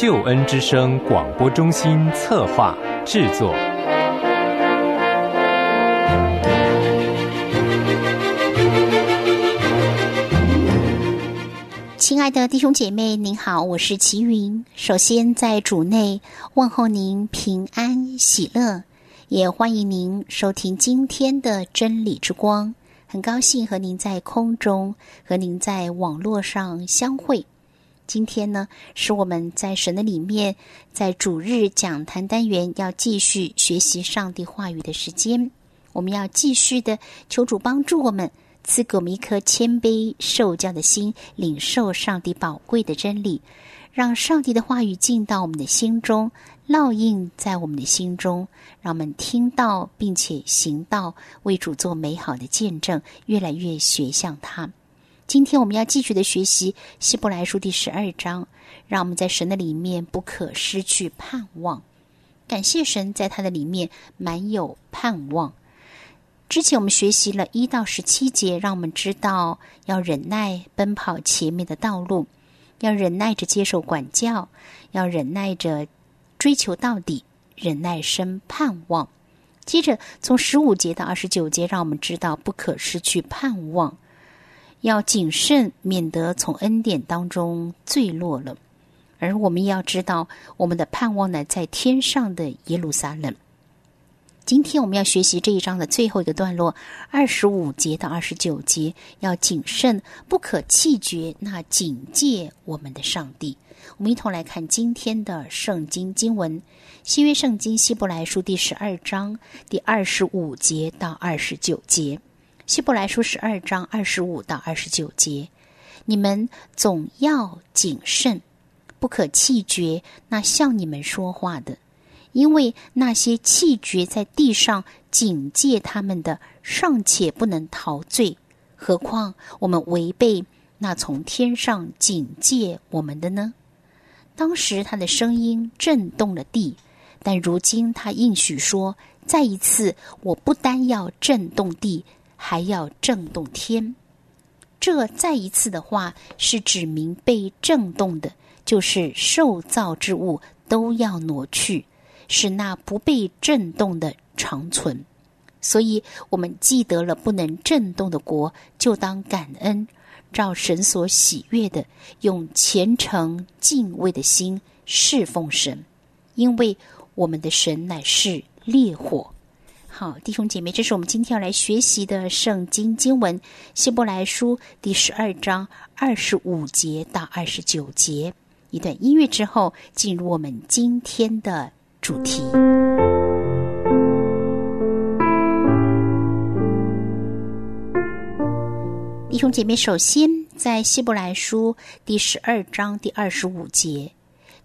救恩之声广播中心策划制作。亲爱的弟兄姐妹，您好，我是齐云。首先在主内问候您平安喜乐，也欢迎您收听今天的真理之光。很高兴和您在空中和您在网络上相会。今天呢，是我们在神的里面，在主日讲坛单元要继续学习上帝话语的时间。我们要继续的求主帮助我们，赐给我们一颗谦卑受教的心，领受上帝宝贵的真理，让上帝的话语进到我们的心中，烙印在我们的心中，让我们听到并且行道，为主做美好的见证，越来越学像他。今天我们要继续的学习《希伯来书》第十二章，让我们在神的里面不可失去盼望。感谢神，在他的里面满有盼望。之前我们学习了一到十七节，让我们知道要忍耐奔跑前面的道路，要忍耐着接受管教，要忍耐着追求到底，忍耐生盼望。接着从十五节到二十九节，让我们知道不可失去盼望。要谨慎，免得从恩典当中坠落了。而我们要知道，我们的盼望呢，在天上的耶路撒冷。今天我们要学习这一章的最后一个段落，二十五节到二十九节，要谨慎，不可气绝那警戒我们的上帝。我们一同来看今天的圣经经文，新约圣经希伯来书第十二章第二十五节到二十九节。希伯来书十二章二十五到二十九节，你们总要谨慎，不可气绝那向你们说话的，因为那些气绝在地上警戒他们的，尚且不能陶醉，何况我们违背那从天上警戒我们的呢？当时他的声音震动了地，但如今他应许说：再一次，我不单要震动地。还要震动天，这再一次的话是指明被震动的，就是受造之物都要挪去，使那不被震动的长存。所以，我们记得了不能震动的国，就当感恩，照神所喜悦的，用虔诚敬畏的心侍奉神，因为我们的神乃是烈火。好，弟兄姐妹，这是我们今天要来学习的圣经经文《希伯来书》第十二章二十五节到二十九节。一段音乐之后，进入我们今天的主题。弟兄姐妹，首先在《希伯来书》第十二章第二十五节，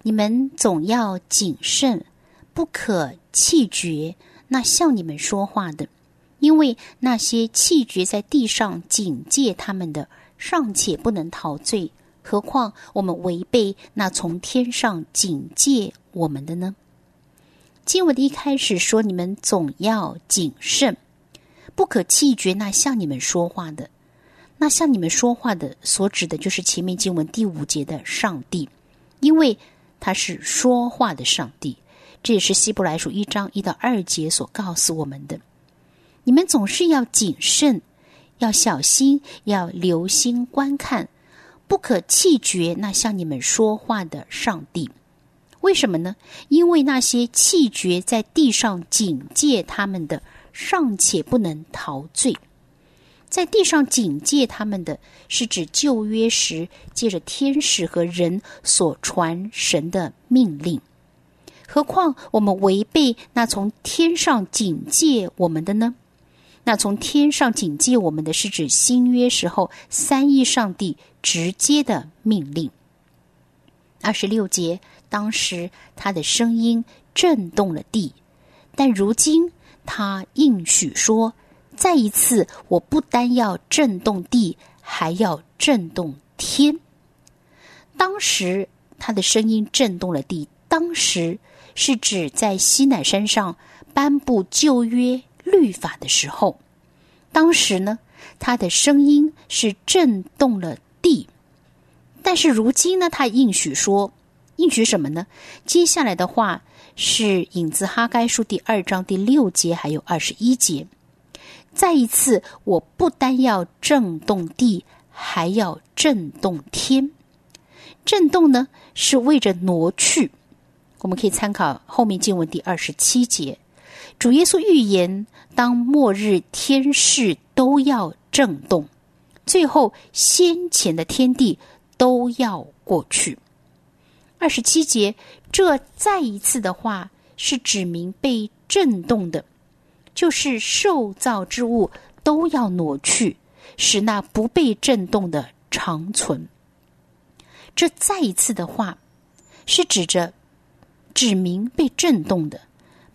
你们总要谨慎，不可气绝。那向你们说话的，因为那些气绝在地上警戒他们的，尚且不能陶醉，何况我们违背那从天上警戒我们的呢？经文的一开始说：“你们总要谨慎，不可气绝。”那向你们说话的，那向你们说话的，所指的就是前面经文第五节的上帝，因为他是说话的上帝。这也是希伯来书一章一到二节所告诉我们的：你们总是要谨慎，要小心，要留心观看，不可气绝那向你们说话的上帝。为什么呢？因为那些气绝在地上警戒他们的，尚且不能陶醉。在地上警戒他们的是指旧约时借着天使和人所传神的命令。何况我们违背那从天上警戒我们的呢？那从天上警戒我们的是指新约时候三一上帝直接的命令。二十六节，当时他的声音震动了地，但如今他应许说：“再一次，我不单要震动地，还要震动天。”当时他的声音震动了地，当时。是指在西乃山上颁布旧约律法的时候，当时呢，他的声音是震动了地。但是如今呢，他应许说：“应许什么呢？接下来的话是引自哈该书第二章第六节，还有二十一节。再一次，我不单要震动地，还要震动天。震动呢，是为着挪去。我们可以参考后面经文第二十七节，主耶稣预言，当末日天势都要震动，最后先前的天地都要过去。二十七节，这再一次的话是指明被震动的，就是受造之物都要挪去，使那不被震动的长存。这再一次的话是指着指明被震动的，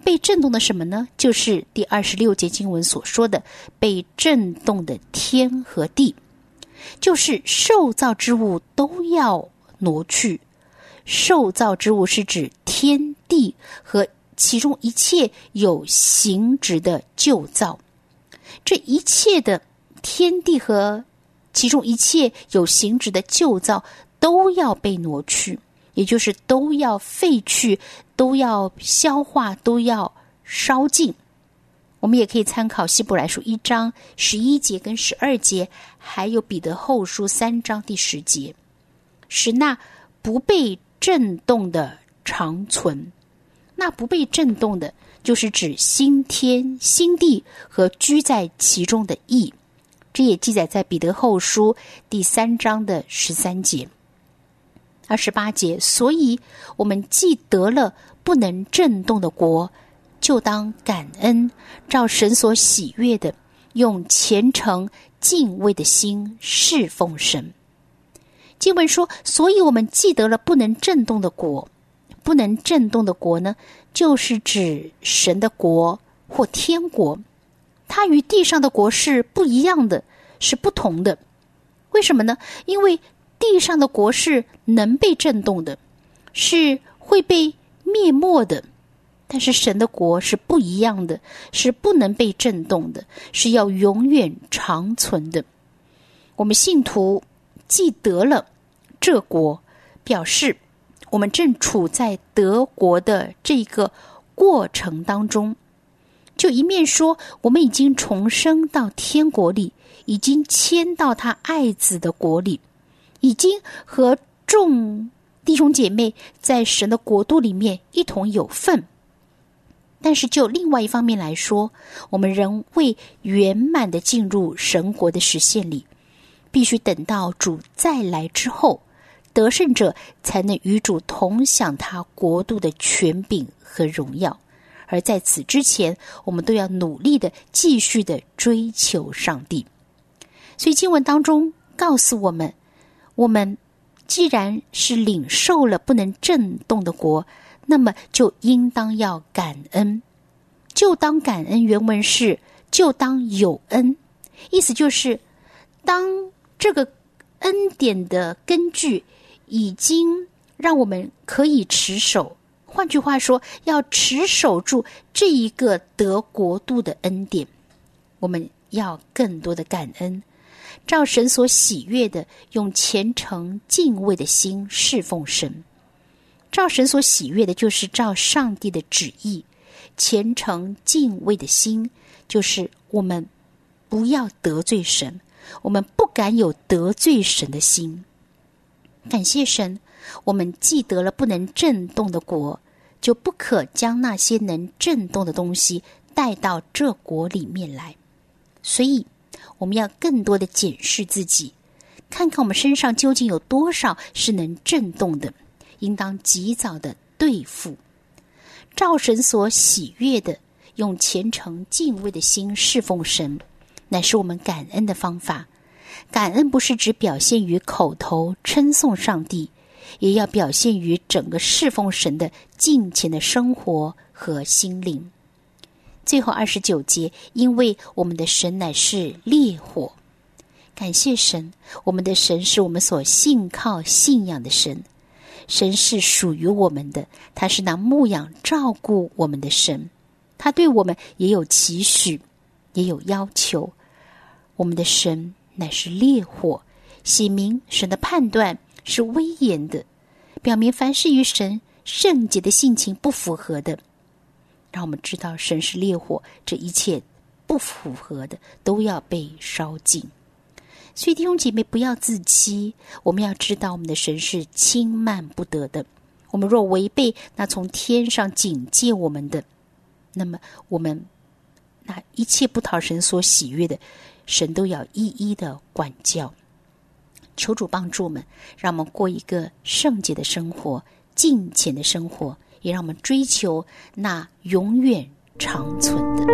被震动的什么呢？就是第二十六节经文所说的被震动的天和地，就是受造之物都要挪去。受造之物是指天地和其中一切有形质的旧造，这一切的天地和其中一切有形质的旧造都要被挪去，也就是都要废去，都要消化，都要烧尽。我们也可以参考希伯来书一章十一节跟十二节，还有彼得后书三章第十节，使那不被。震动的长存，那不被震动的，就是指新天新地和居在其中的意。这也记载在彼得后书第三章的十三节、二十八节。所以，我们既得了不能震动的国，就当感恩，照神所喜悦的，用虔诚敬畏的心侍奉神。经文说：“所以我们记得了不能震动的国，不能震动的国呢，就是指神的国或天国。它与地上的国是不一样的，是不同的。为什么呢？因为地上的国是能被震动的，是会被灭没的；但是神的国是不一样的，是不能被震动的，是要永远长存的。我们信徒。”既得了，这国表示我们正处在德国的这个过程当中。就一面说我们已经重生到天国里，已经迁到他爱子的国里，已经和众弟兄姐妹在神的国度里面一同有份。但是就另外一方面来说，我们仍未圆满的进入神国的实现里。必须等到主再来之后，得胜者才能与主同享他国度的权柄和荣耀。而在此之前，我们都要努力的继续的追求上帝。所以经文当中告诉我们：我们既然是领受了不能震动的国，那么就应当要感恩。就当感恩，原文是就当有恩，意思就是当。这个恩典的根据已经让我们可以持守。换句话说，要持守住这一个得国度的恩典，我们要更多的感恩，照神所喜悦的，用虔诚敬畏的心侍奉神。照神所喜悦的，就是照上帝的旨意，虔诚敬畏的心，就是我们不要得罪神。我们不敢有得罪神的心。感谢神，我们既得了不能震动的国，就不可将那些能震动的东西带到这国里面来。所以，我们要更多的检视自己，看看我们身上究竟有多少是能震动的，应当及早的对付。照神所喜悦的，用虔诚敬畏的心侍奉神。乃是我们感恩的方法。感恩不是只表现于口头称颂上帝，也要表现于整个侍奉神的敬虔的生活和心灵。最后二十九节，因为我们的神乃是烈火，感谢神，我们的神是我们所信靠信仰的神，神是属于我们的，他是那牧养照顾我们的神，他对我们也有期许，也有要求。我们的神乃是烈火，写明神的判断是威严的，表明凡是与神圣洁的性情不符合的，让我们知道神是烈火，这一切不符合的都要被烧尽。所以弟兄姐妹不要自欺，我们要知道我们的神是轻慢不得的。我们若违背那从天上警戒我们的，那么我们那一切不讨神所喜悦的，神都要一一的管教。求主帮助我们，让我们过一个圣洁的生活、敬虔的生活，也让我们追求那永远长存的。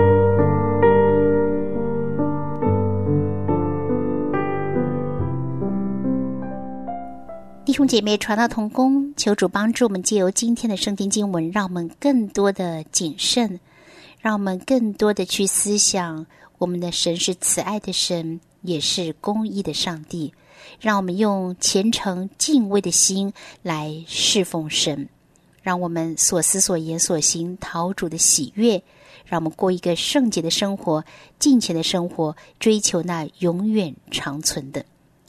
弟兄姐妹，传道同工，求主帮助我们，借由今天的圣经经文，让我们更多的谨慎，让我们更多的去思想，我们的神是慈爱的神，也是公义的上帝。让我们用虔诚敬畏的心来侍奉神，让我们所思所言所行讨主的喜悦，让我们过一个圣洁的生活、敬虔的生活，追求那永远长存的。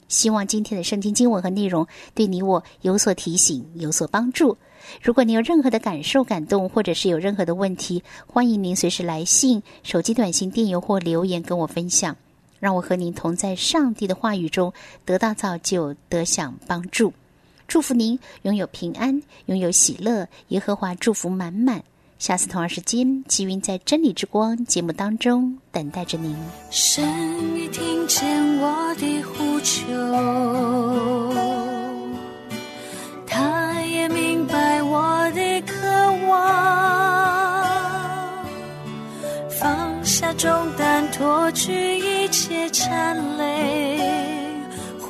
希望今天的圣经经文和内容对你我有所提醒、有所帮助。如果你有任何的感受、感动，或者是有任何的问题，欢迎您随时来信、手机短信、电邮或留言跟我分享，让我和您同在上帝的话语中得到造就、得享帮助。祝福您拥有平安，拥有喜乐，耶和华祝福满满。下次同样时间，吉云在真理之光节目当中等待着您。神已听见我的呼求，他也明白我的渴望，放下重担，脱去一切缠累，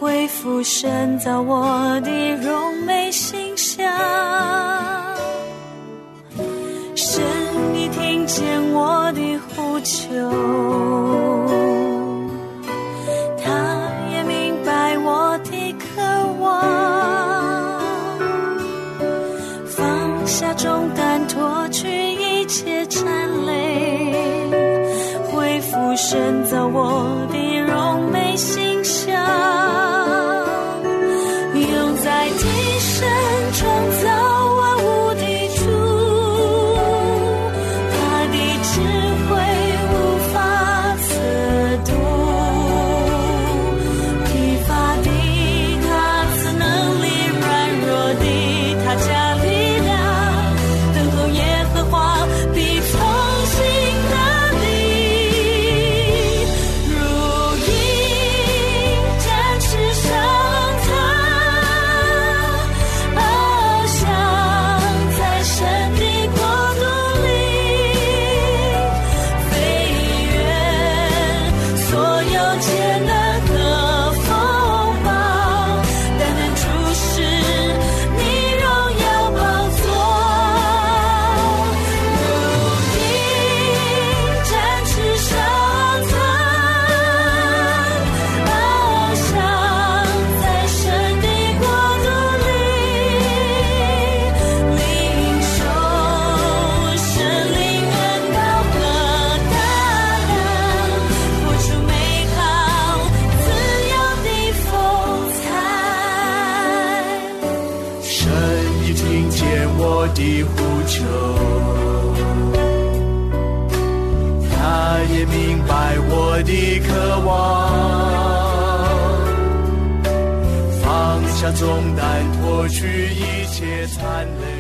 恢复深造我的荣美形象。神，你听见我的呼求，他也明白我的渴望，放下重担，脱去一切缠累，恢复深造我的的呼求，他也明白我的渴望，放下重担，脱去一切残累。